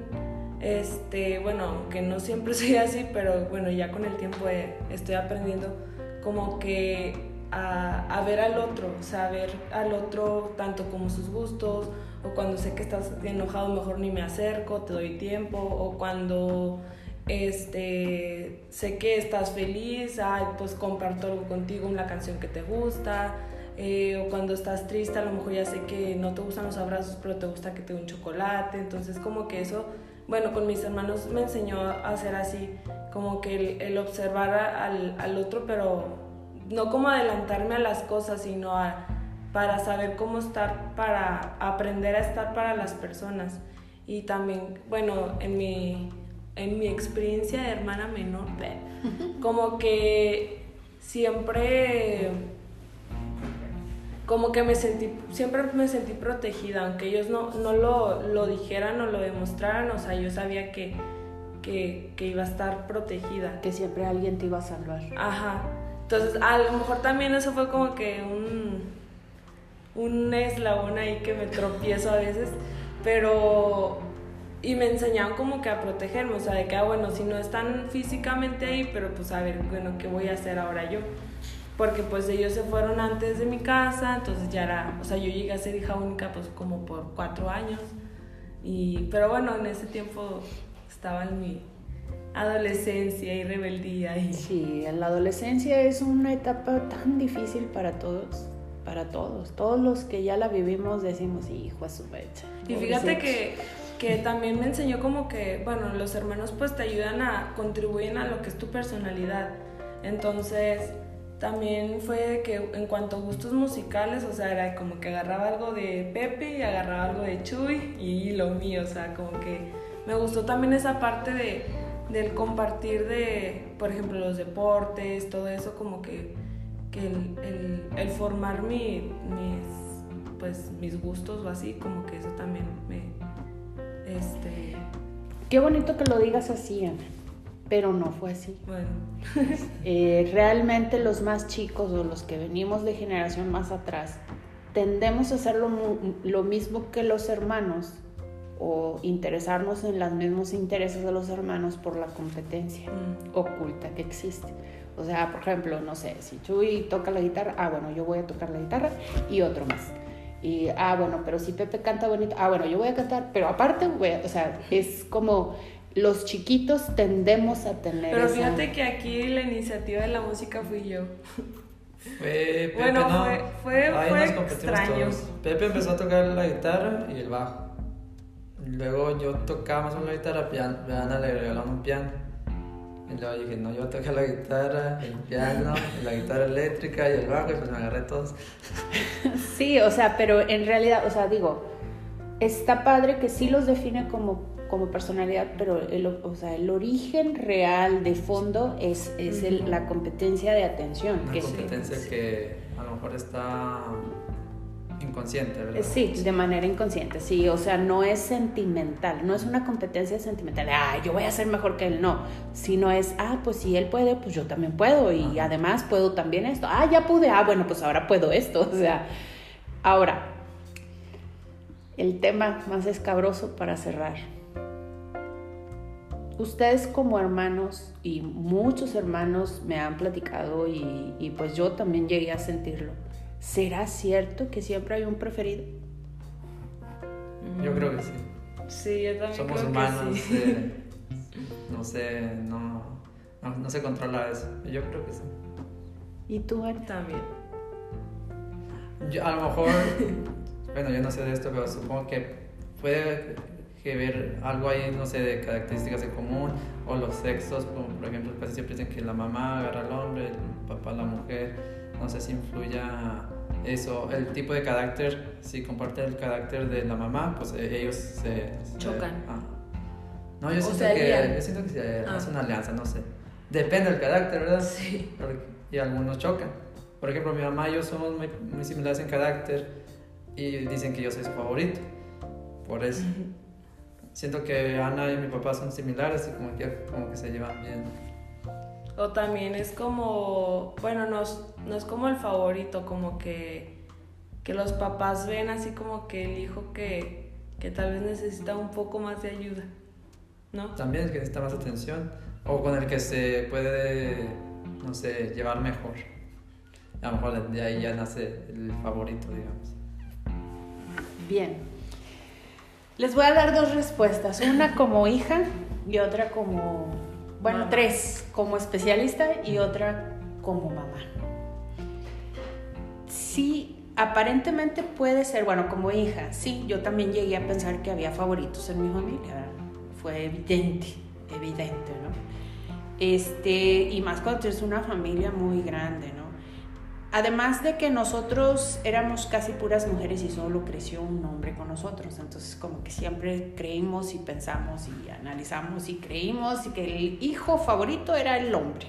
este, bueno, aunque no siempre soy así, pero bueno, ya con el tiempo estoy aprendiendo como que a, a ver al otro, o sea, a ver al otro tanto como sus gustos, o cuando sé que estás enojado mejor ni me acerco, te doy tiempo, o cuando este, sé que estás feliz, ay, pues comparto algo contigo, una canción que te gusta, eh, o cuando estás triste, a lo mejor ya sé que no te gustan los abrazos, pero te gusta que te dé un chocolate, entonces como que eso, bueno, con mis hermanos me enseñó a hacer así, como que el, el observar al, al otro, pero no como adelantarme a las cosas, sino a, para saber cómo estar, para aprender a estar para las personas. Y también, bueno, en mi, en mi experiencia de hermana menor, como que siempre como que me sentí, siempre me sentí protegida, aunque ellos no, no lo, lo dijeran o lo demostraran, o sea, yo sabía que, que, que iba a estar protegida. Que siempre alguien te iba a salvar. Ajá. Entonces, a lo mejor también eso fue como que un, un eslabón ahí que me tropiezo a veces, pero... Y me enseñaron como que a protegerme, o sea, de que, ah, bueno, si no están físicamente ahí, pero pues a ver, bueno, ¿qué voy a hacer ahora yo? Porque pues ellos se fueron antes de mi casa, entonces ya era, o sea, yo llegué a ser hija única pues como por cuatro años. Y, pero bueno, en ese tiempo estaba mi adolescencia y rebeldía y... Sí, la adolescencia es una etapa tan difícil para todos, para todos. Todos los que ya la vivimos decimos, hijo a su mecha. Y fíjate que, que también me enseñó como que, bueno, los hermanos pues te ayudan a, contribuyen a lo que es tu personalidad. Entonces, también fue de que en cuanto a gustos musicales, o sea, era como que agarraba algo de Pepe y agarraba algo de Chuy y lo mío, o sea, como que me gustó también esa parte de, del compartir de, por ejemplo, los deportes, todo eso, como que, que el, el, el formar mi, mis, pues, mis gustos o así, como que eso también me, este, Qué bonito que lo digas así, Ana, pero no fue así. bueno, Eh, realmente los más chicos o los que venimos de generación más atrás tendemos a hacer lo, lo mismo que los hermanos o interesarnos en los mismos intereses de los hermanos por la competencia mm, oculta que existe. O sea, por ejemplo, no sé, si Chuy toca la guitarra, ah, bueno, yo voy a tocar la guitarra y otro más. Y, ah, bueno, pero si Pepe canta bonito, ah, bueno, yo voy a cantar, pero aparte, voy a- o sea, es como los chiquitos tendemos a tener Pero esa- fíjate que aquí la iniciativa de la música fui yo. Fue Pepe, Bueno, no. fue- fue- Ahí fue nos extraño. todos. Pepe empezó a tocar la guitarra y el bajo. Luego yo tocaba más o menos la guitarra, pian- Ana le regalaron un piano. Y luego dije, no, yo toqué la guitarra, el piano, la guitarra eléctrica y el bajo, y pues me agarré todos. Sí, o sea, pero en realidad, o sea, digo, está padre que sí los define como, como personalidad, pero el, o sea, el origen real de fondo es, es el- la competencia de atención. Una que competencia que a lo mejor está inconsciente, ¿verdad? Eh, Sí, de manera inconsciente, sí, o sea, no es sentimental, no es una competencia sentimental, ah, yo voy a ser mejor que él, no, sino es, ah, pues si él puede, pues yo también puedo y Ajá. además puedo también esto, ah, ya pude, ah, bueno, pues ahora puedo esto, o sea, ahora, el tema más escabroso para cerrar. Ustedes como hermanos y muchos hermanos me han platicado y, y pues yo también llegué a sentirlo. ¿Será cierto que siempre hay un preferido? Yo creo que sí. Sí, yo también Somos creo humanos, que sí. eh, no sé, no, no, no se controla eso. Yo creo que sí. ¿Y tú, Ana? También. Yo, a lo mejor, bueno, yo no sé de esto, pero supongo que puede que ver algo ahí, no sé, de características en común, o los sexos, como por ejemplo, casi siempre dicen que la mamá agarra al hombre, el papá a la mujer, no sé si influya eso, el tipo de carácter, si comparte el carácter de la mamá, pues eh, ellos se... se- Chocan. ah. No, yo siento, que, yo siento que se Ah. hace una alianza, no sé. Depende del carácter, ¿verdad? Sí. Y algunos chocan. Por ejemplo, mi mamá y yo somos muy, muy similares en carácter y dicen que yo soy su favorito. Por eso. Siento que Ana y mi papá son similares y como que, como que se llevan bien. O también es como, bueno, no es, no es como el favorito, como que, que los papás ven así como que el hijo que, que tal vez necesita un poco más de ayuda, ¿no? También es que necesita más atención o con el que se puede, no sé, llevar mejor. A lo mejor de ahí ya nace el favorito, digamos. Bien. Les voy a dar dos respuestas, una como hija y otra como, bueno, Mamá. tres, como especialista y otra como mamá. Sí, aparentemente puede ser, bueno, como hija, sí, yo también llegué a pensar que había favoritos en mi familia, ¿verdad? fue evidente, evidente, ¿no? Este, y más cuando es una familia muy grande, ¿no? Además de que nosotros éramos casi puras mujeres y solo creció un hombre con nosotros, entonces como que siempre creímos y pensamos y analizamos y creímos que el hijo favorito era el hombre.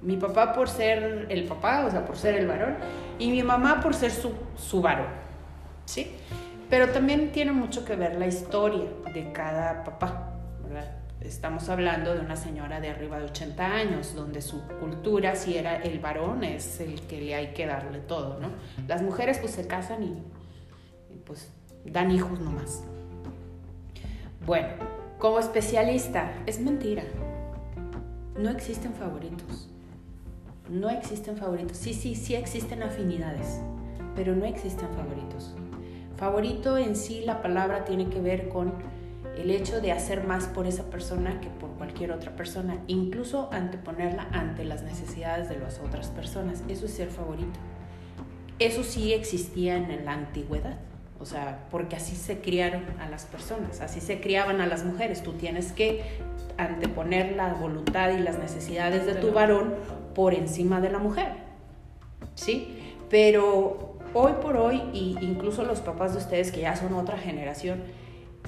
Mi papá por ser el papá, o sea, por ser el varón, y mi mamá por ser su, su varón, ¿sí? Pero también tiene mucho que ver la historia de cada papá, ¿verdad? Estamos hablando de una señora de arriba de 80 años, donde su cultura, si era el varón, es el que le hay que darle todo, ¿no? Las mujeres pues se casan y, pues dan hijos nomás. Bueno, como especialista, es mentira. No existen favoritos. No existen favoritos. Sí, sí, sí existen afinidades, pero no existen favoritos. Favorito en sí, la palabra tiene que ver con el hecho de hacer más por esa persona que por cualquier otra persona, incluso anteponerla ante las necesidades de las otras personas. Eso es ser favorito. Eso sí existía en la antigüedad, o sea, porque así se criaron a las personas, así se criaban a las mujeres. Tú tienes que anteponer la voluntad y las necesidades de tu varón por encima de la mujer, ¿sí? Pero hoy por hoy, y incluso los papás de ustedes que ya son otra generación,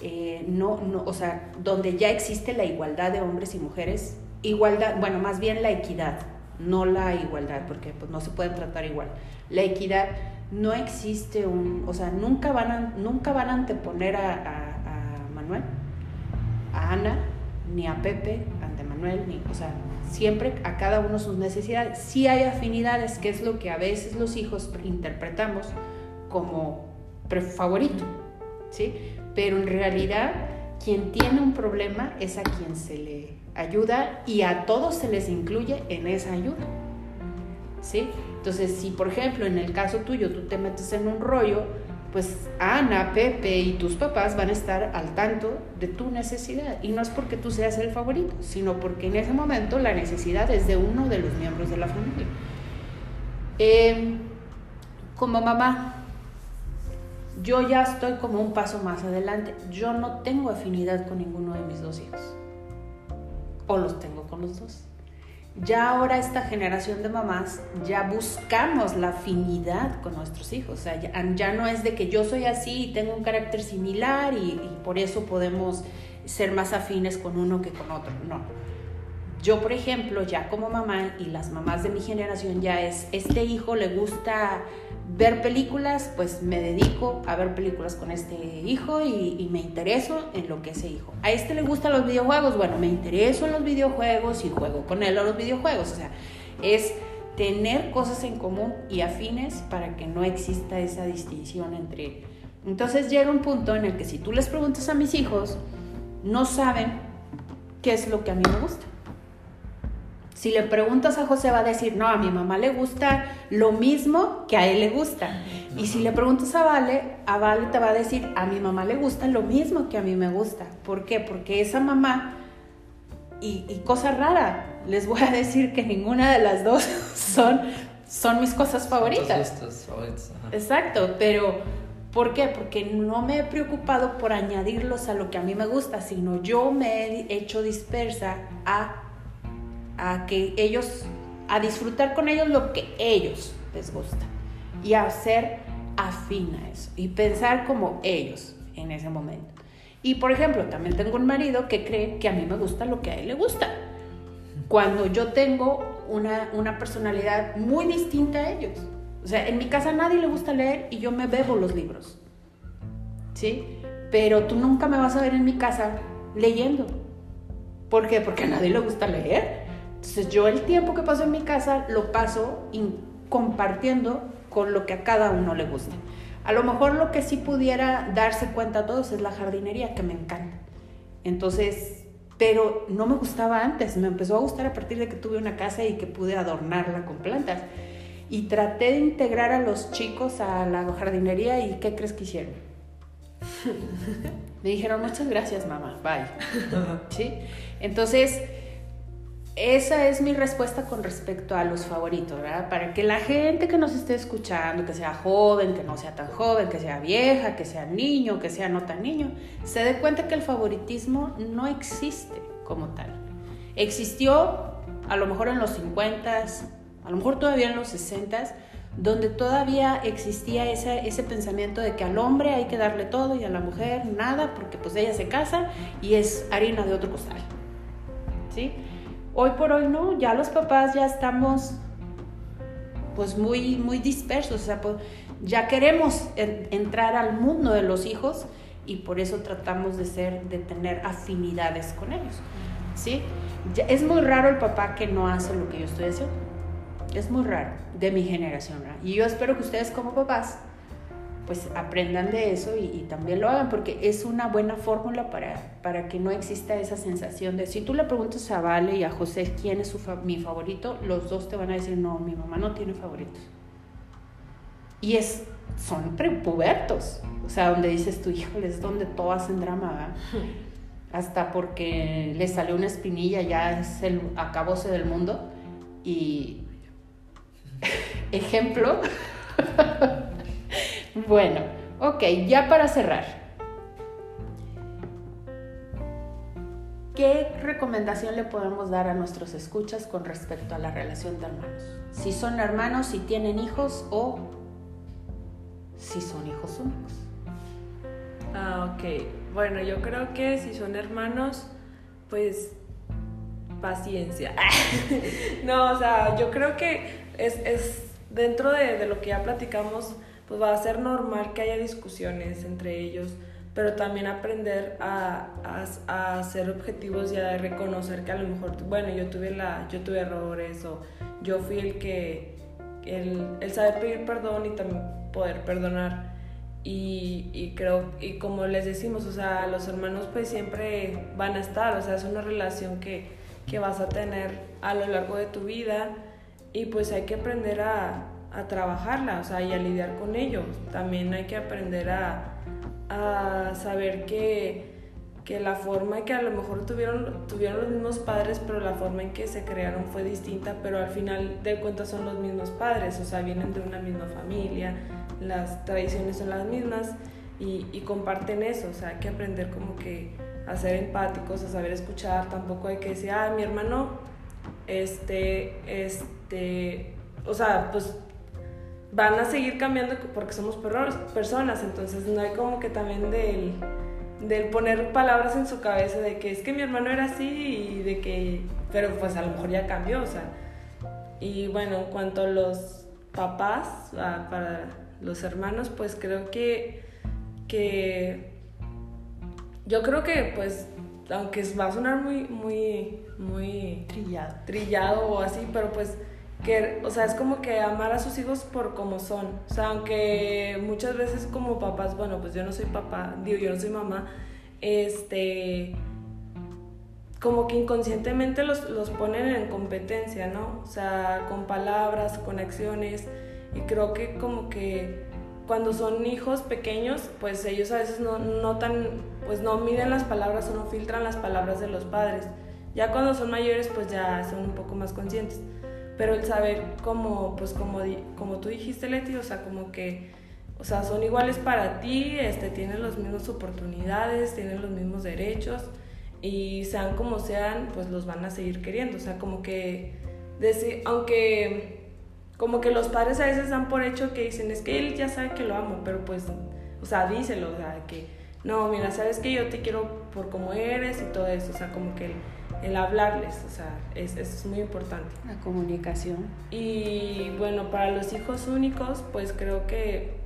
eh, no, no, o sea, donde ya existe la igualdad de hombres y mujeres, igualdad, bueno, más bien la equidad, no la igualdad, porque pues, no se pueden tratar igual. La equidad no existe un, o sea, nunca van a, nunca van a anteponer a, Manuel, a Ana, ni a Pepe ante Manuel, ni, o sea, siempre a cada uno sus necesidades. Sí hay afinidades, que es lo que a veces los hijos interpretamos como favorito, ¿sí? Pero en realidad quien tiene un problema es a quien se le ayuda y a todos se les incluye en esa ayuda, ¿sí? Entonces, si por ejemplo en el caso tuyo tú te metes en un rollo, pues Ana, Pepe y tus papás van a estar al tanto de tu necesidad. Y no es porque tú seas el favorito, sino porque en ese momento la necesidad es de uno de los miembros de la familia. Eh, como mamá, yo ya estoy como un paso más adelante. Yo no tengo afinidad con ninguno de mis dos hijos. o los tengo con los dos. Ya ahora esta generación de mamás ya buscamos la afinidad con nuestros hijos. O sea, ya, no es de que yo soy así y tengo un carácter similar y, y por eso podemos ser más afines con uno que con otro. No. Yo, por ejemplo, ya como mamá y las mamás de mi generación ya es, este hijo le gusta ver películas, pues me dedico a ver películas con este hijo y, me intereso en lo que ese hijo. A este le gustan los videojuegos, bueno, me intereso en los videojuegos y juego con él a los videojuegos. O sea, es tener cosas en común y afines para que no exista esa distinción entre... Entonces llega un punto en el que si tú les preguntas a mis hijos, no saben qué es lo que a mí me gusta. Si le preguntas a José va a decir, no, a mi mamá le gusta lo mismo que a él le gusta. Y si le preguntas a Vale, a Vale te va a decir, a mi mamá le gusta lo mismo que a mí me gusta. ¿Por qué? Porque esa mamá, y, cosa rara, les voy a decir que ninguna de las dos son, son mis cosas favoritas. Exacto, pero ¿por qué? Porque no me he preocupado por añadirlos a lo que a mí me gusta, sino yo me he hecho dispersa a a que ellos, a disfrutar con ellos lo que ellos les gusta y a ser afín a eso y pensar como ellos en ese momento. Y por ejemplo, también tengo un marido que cree que a mí me gusta lo que a él le gusta. Cuando yo tengo una, una personalidad muy distinta a ellos. O sea, en mi casa a nadie le gusta leer y yo me bebo los libros. ¿Sí? Pero tú nunca me vas a ver en mi casa leyendo. ¿Por qué? Porque a nadie le gusta leer. Entonces yo el tiempo que paso en mi casa lo paso compartiendo con lo que a cada uno le gusta. A lo mejor lo que sí pudiera darse cuenta a todos es la jardinería, que me encanta. Entonces, pero no me gustaba antes, me empezó a gustar a partir de que tuve una casa y que pude adornarla con plantas. Y traté de integrar a los chicos a la jardinería y ¿qué crees que hicieron? me dijeron, muchas gracias mamá, bye. ¿Sí? Entonces, esa es mi respuesta con respecto a los favoritos, ¿verdad? Para que la gente que nos esté escuchando, que sea joven, que no sea tan joven, que sea vieja, que sea niño, que sea no tan niño, se dé cuenta que el favoritismo no existe como tal. Existió a lo mejor en los 50, a lo mejor todavía en los 60, donde todavía existía ese, ese pensamiento de que al hombre hay que darle todo y a la mujer nada, porque pues ella se casa y es harina de otro costal. ¿Sí? Hoy por hoy no, ya los papás ya estamos pues muy, muy dispersos, o sea, pues, ya queremos entrar al mundo de los hijos y por eso tratamos de ser, de tener afinidades con ellos, ¿sí? es muy raro el papá que no hace lo que yo estoy haciendo, es muy raro, de mi generación, Y yo espero que ustedes como papás pues aprendan de eso y, también lo hagan, porque es una buena fórmula para, para que no exista esa sensación de, si tú le preguntas a Vale y a José quién es su mi favorito, los dos te van a decir, no, mi mamá no tiene favoritos. Y es, son prepubertos, o sea, donde dices tú, híjole, es donde todo hacen drama, hasta porque le salió una espinilla, ya es el acabose del mundo. Y ejemplo, bueno, ok, ya para cerrar. ¿Qué recomendación le podemos dar a nuestros escuchas con respecto a la relación de hermanos? Si son hermanos, si tienen hijos o si son hijos únicos. Ah, ok. Bueno, yo creo que si son hermanos, pues paciencia. no, o sea, yo creo que es, dentro de, de, lo que ya platicamos, pues va a ser normal que haya discusiones entre ellos, pero también aprender a, a, ser objetivos y a reconocer que a lo mejor, bueno, yo tuve, la, yo tuve errores o yo fui el que, el, el saber pedir perdón y también poder perdonar. Y, y, creo, y como les decimos, o sea, los hermanos pues siempre van a estar, o sea, es una relación que, que vas a tener a lo largo de tu vida y pues hay que aprender a, a trabajarla, o sea, y a lidiar con ellos. También hay que aprender a, a saber que, que, la forma que a lo mejor tuvieron, tuvieron los mismos padres, pero la forma en que se crearon fue distinta, pero al final de cuentas son los mismos padres, o sea, vienen de una misma familia, las tradiciones son las mismas y, comparten eso, o sea, hay que aprender como que a ser empáticos, a saber escuchar, tampoco hay que decir, ah, mi hermano, este, este, o sea, pues van a seguir cambiando porque somos personas, entonces no hay como que también del, del poner palabras en su cabeza de que es que mi hermano era así y de que, pero pues a lo mejor ya cambió, o sea, y bueno, en cuanto a los papás, para los hermanos, pues creo que, que yo creo que pues aunque va a sonar muy muy muy trillado. trillado o así pero pues que o sea es como que amar a sus hijos por como son o sea aunque muchas veces como papás bueno pues yo no soy papá digo yo no soy mamá este como que inconscientemente los, los ponen en competencia no o sea con palabras con acciones y creo que como que cuando son hijos pequeños, pues ellos a veces no notan, pues no miden las palabras o no filtran las palabras de los padres. Ya cuando son mayores, pues ya son un poco más conscientes. Pero el saber como, pues como, como tú dijiste, Leti, o sea, como que, o sea, son iguales para ti, este, tienen las mismas oportunidades, tienen los mismos derechos y sean como sean, pues los van a seguir queriendo. O sea, como que, aunque como que los padres a veces dan por hecho que dicen, es que él ya sabe que lo amo, pero pues, o sea, díselo, o sea, que, no, mira, sabes que yo te quiero por cómo eres y todo eso, o sea, como que el, hablarles, o sea, es, es muy importante. La comunicación. Y bueno, para los hijos únicos, pues creo que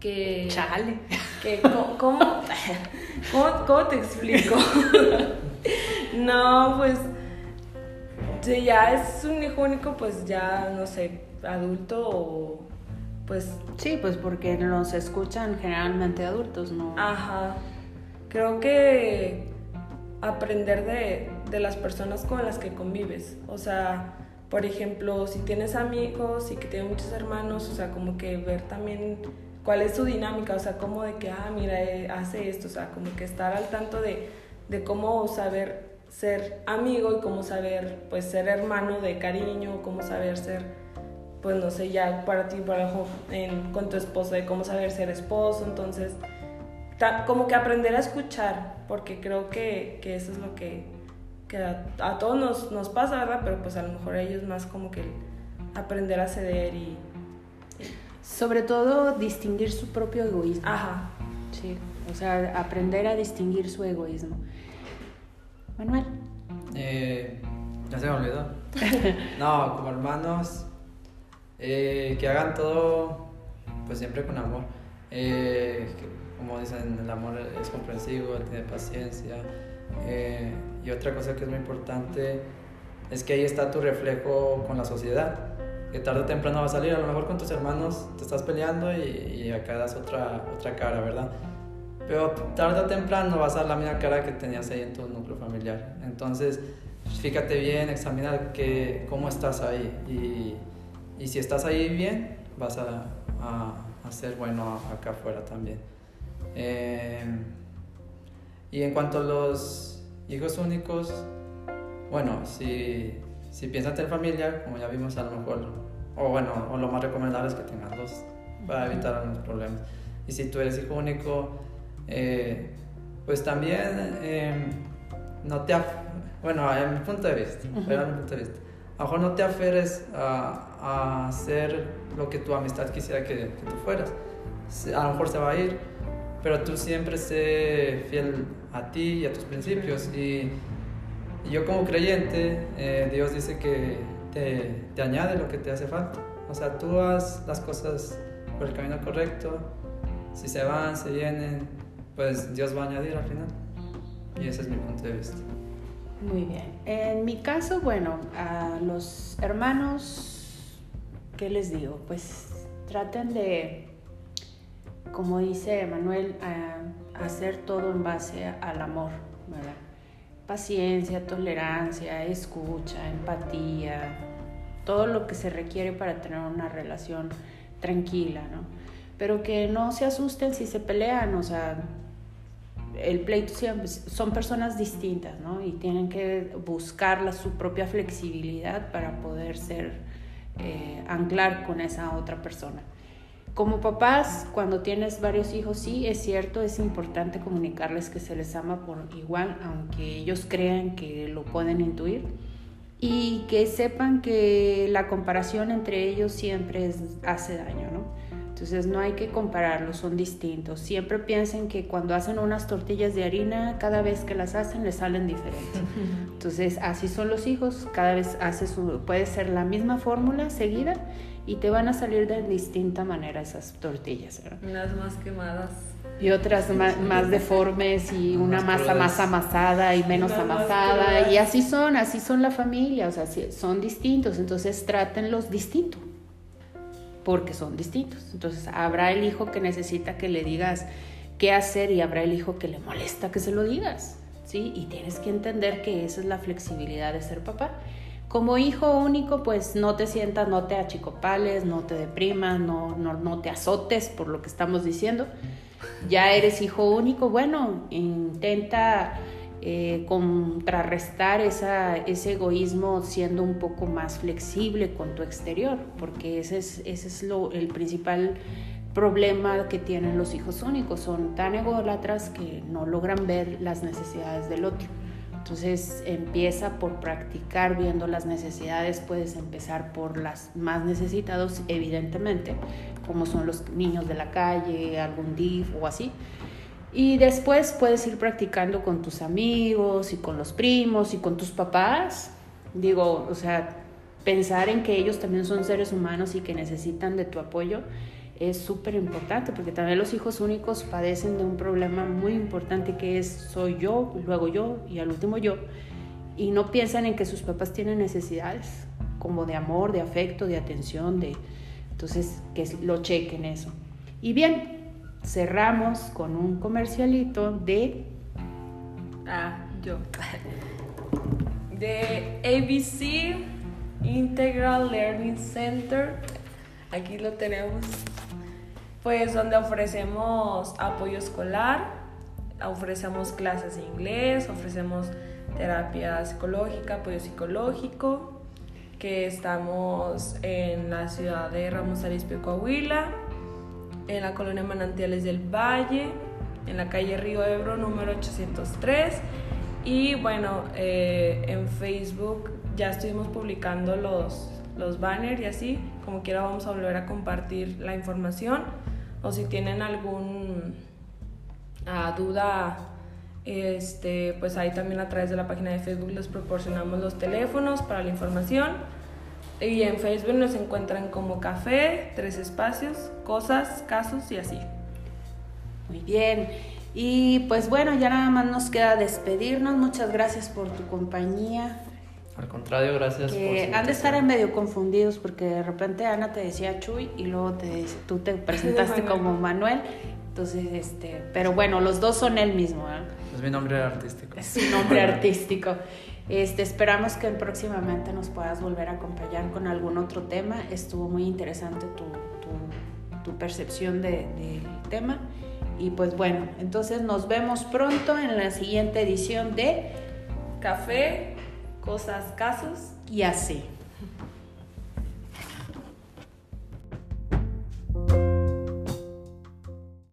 que chale que cómo, cómo, cómo te explico no pues si ya es un hijo único, pues ya, no sé, adulto o pues... Sí, pues porque nos escuchan generalmente adultos, ¿no? Ajá. Creo que aprender de, de las personas con las que convives. O sea, por ejemplo, si tienes amigos y que tienes muchos hermanos, o sea, como que ver también cuál es su dinámica, o sea, como de que, ah, mira, eh, hace esto, o sea, como que estar al tanto de, de cómo saber ser amigo y cómo saber, pues, ser hermano de cariño, cómo saber ser, pues, no sé, ya para ti, por ejemplo, con tu esposo, de cómo saber ser esposo. Entonces, como que aprender a escuchar, porque creo que, que eso es lo que, que a, todos nos, nos, pasa, ¿verdad? Pero pues a lo mejor a ellos más como que aprender a ceder y... Sobre todo distinguir su propio egoísmo. Ajá. Sí, o sea, aprender a distinguir su egoísmo. Manuel. Eh, ya se me olvidó. no, como hermanos, eh, que hagan todo, pues siempre con amor. Eh, como dicen, el amor es comprensivo, tiene paciencia. y otra cosa que es muy importante es que ahí está tu reflejo con la sociedad. Que tarde o temprano va a salir, a lo mejor con tus hermanos te estás peleando y, y acá das otra, otra cara, ¿verdad? Pero tarde o temprano vas a dar la misma cara que tenías ahí en tu núcleo familiar. Entonces, fíjate bien, examina que, cómo estás ahí. Y, y si estás ahí bien, vas a, a, ser bueno acá afuera también. Eh, y en cuanto a los hijos únicos, bueno, si, si piensas tener familia, como ya vimos a lo mejor, o bueno, o lo más recomendable es que tengas dos para evitar algunos problemas. Y si tú eres hijo único, eh, pues también em, no te, bueno, en mi punto de vista, pero en mi punto de vista, a lo mejor no te aferres a, a hacer lo que tu amistad quisiera que, que, tú fueras. A lo mejor se va a ir, pero tú siempre sé fiel a ti y a tus principios. Y, yo como creyente, eh, Dios dice que te, añade lo que te hace falta. O sea, tú haz las cosas por el camino correcto. Si se van, se vienen, pues Dios va a añadir al final. Y ese es mi punto de vista. Muy bien. En mi caso, bueno, a los hermanos, ¿qué les digo? Pues traten de, como dice Manuel, hacer todo en base al amor, ¿verdad? Paciencia, tolerancia, escucha, empatía, todo lo que se requiere para tener una relación tranquila, ¿no? Pero que no se asusten si se pelean, o sea, el pleito son personas distintas, ¿no? Y tienen que buscar su propia flexibilidad para poder ser, eh, anclar con esa otra persona. Como papás, cuando tienes varios hijos, sí, es cierto, es importante comunicarles que se les ama por igual, aunque ellos crean que lo pueden intuir. Y que sepan que la comparación entre ellos siempre hace daño, ¿no? Entonces no hay que compararlos, son distintos. Siempre piensen que cuando hacen unas tortillas de harina, cada vez que las hacen les salen diferentes. Entonces así son los hijos, cada vez hace su, puede ser la misma fórmula seguida y te van a salir de distinta manera esas tortillas. Unas más quemadas. Y otras más, deformes y una masa más amasada y menos amasada. Y así son, así son la familia, o sea, son distintos, entonces trátenlos distinto, porque son distintos. Entonces habrá el hijo que necesita que le digas qué hacer y habrá el hijo que le molesta que se lo digas, ¿sí? Y tienes que entender que esa es la flexibilidad de ser papá como hijo único, pues no te sientas, no te achicopales, no te deprimas, no, no, te azotes por lo que estamos diciendo. Ya eres hijo único, bueno, intenta eh, contrarrestar ese egoísmo siendo un poco más flexible con tu exterior, porque ese es, el principal problema que tienen los hijos únicos. Son tan ególatras que no logran ver las necesidades del otro. Entonces empieza por practicar viendo las necesidades, puedes empezar por las más necesitados, evidentemente, como son los niños de la calle, algún DIF o así. Y después puedes ir practicando con tus amigos y con los primos y con tus papás. Digo, o sea, pensar en que ellos también son seres humanos y que necesitan de tu apoyo es súper importante porque también los hijos únicos padecen de un problema muy importante que es soy yo, luego yo y al último yo. Y no piensan en que sus papás tienen necesidades como de amor, de afecto, de atención, de... Entonces, que lo chequen eso. Y bien, cerramos con un comercialito de... Ah, yo. De ABC Integral Learning Center. Aquí lo tenemos pues donde ofrecemos apoyo escolar, ofrecemos clases de inglés, ofrecemos terapia psicológica, apoyo psicológico, que estamos en la ciudad de Ramos Arizpe, Coahuila, en la colonia Manantiales del Valle, en la calle Río Ebro número 803 y bueno, eh, en Facebook ya estuvimos publicando los, los banners y así, como quiera vamos a volver a compartir la información. O si tienen algún ah, duda este, pues ahí también a través de la página de Facebook les proporcionamos los teléfonos para la información. Y en Facebook nos encuentran como café, tres espacios, cosas, casos y así. Muy bien. Y pues bueno, ya nada más nos queda despedirnos. Muchas gracias por tu compañía. Al contrario, gracias. Que han de estar en medio confundidos porque de repente Ana te decía Chuy y luego te, tú te presentaste como Manuel. Entonces, este, pero bueno, los dos son el mismo. ¿eh? Es mi nombre artístico. Es su nombre artístico. Este, esperamos que próximamente nos puedas volver a acompañar con algún otro tema. Estuvo muy interesante tu, percepción del de, tema. Y pues bueno, entonces nos vemos pronto en la siguiente edición de Café cosas, casos y así.